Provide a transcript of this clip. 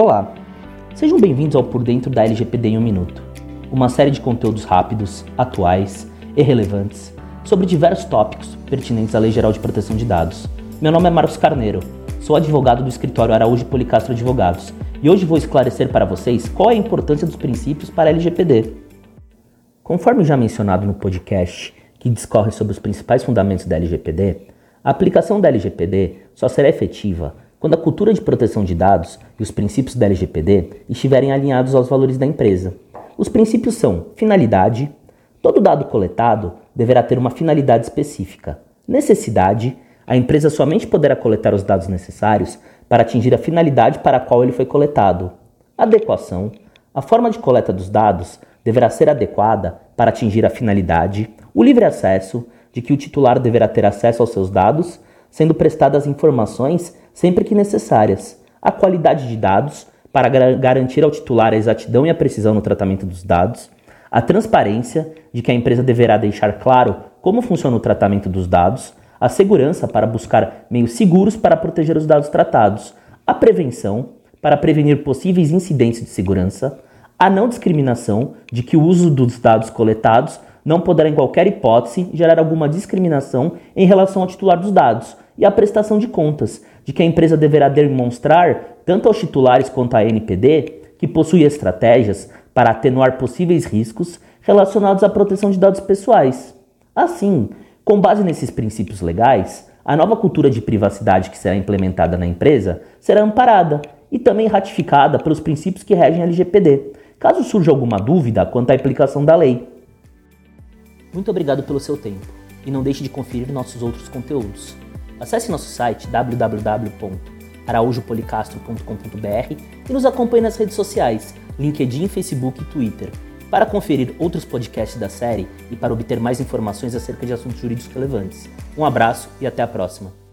Olá, sejam bem-vindos ao Por Dentro da LGPD em um Minuto, uma série de conteúdos rápidos, atuais e relevantes sobre diversos tópicos pertinentes à Lei Geral de Proteção de Dados. Meu nome é Marcos Carneiro, sou advogado do escritório Araújo Policastro Advogados e hoje vou esclarecer para vocês qual é a importância dos princípios para a LGPD. Conforme já mencionado no podcast que discorre sobre os principais fundamentos da LGPD, a aplicação da LGPD só será efetiva quando a cultura de proteção de dados e os princípios da LGPD estiverem alinhados aos valores da empresa. Os princípios são finalidade, todo dado coletado deverá ter uma finalidade específica. Necessidade, a empresa somente poderá coletar os dados necessários para atingir a finalidade para a qual ele foi coletado. Adequação, a forma de coleta dos dados deverá ser adequada para atingir a finalidade. O livre acesso, de que o titular deverá ter acesso aos seus dados, sendo prestadas informações sempre que necessárias. A qualidade de dados, para garantir ao titular a exatidão e a precisão no tratamento dos dados. A transparência, de que a empresa deverá deixar claro como funciona o tratamento dos dados. A segurança, para buscar meios seguros para proteger os dados tratados. A prevenção, para prevenir possíveis incidentes de segurança. A não discriminação, de que o uso dos dados coletados não poderá, em qualquer hipótese, gerar alguma discriminação em relação ao titular dos dados e a prestação de contas, de que a empresa deverá demonstrar, tanto aos titulares quanto à NPD, que possui estratégias para atenuar possíveis riscos relacionados à proteção de dados pessoais. Assim, com base nesses princípios legais, a nova cultura de privacidade que será implementada na empresa será amparada e também ratificada pelos princípios que regem a LGPD, caso surja alguma dúvida quanto à aplicação da lei. Muito obrigado pelo seu tempo e não deixe de conferir nossos outros conteúdos. Acesse nosso site www.araújopolicastro.com.br e nos acompanhe nas redes sociais, LinkedIn, Facebook e Twitter, para conferir outros podcasts da série e para obter mais informações acerca de assuntos jurídicos relevantes. Um abraço e até a próxima.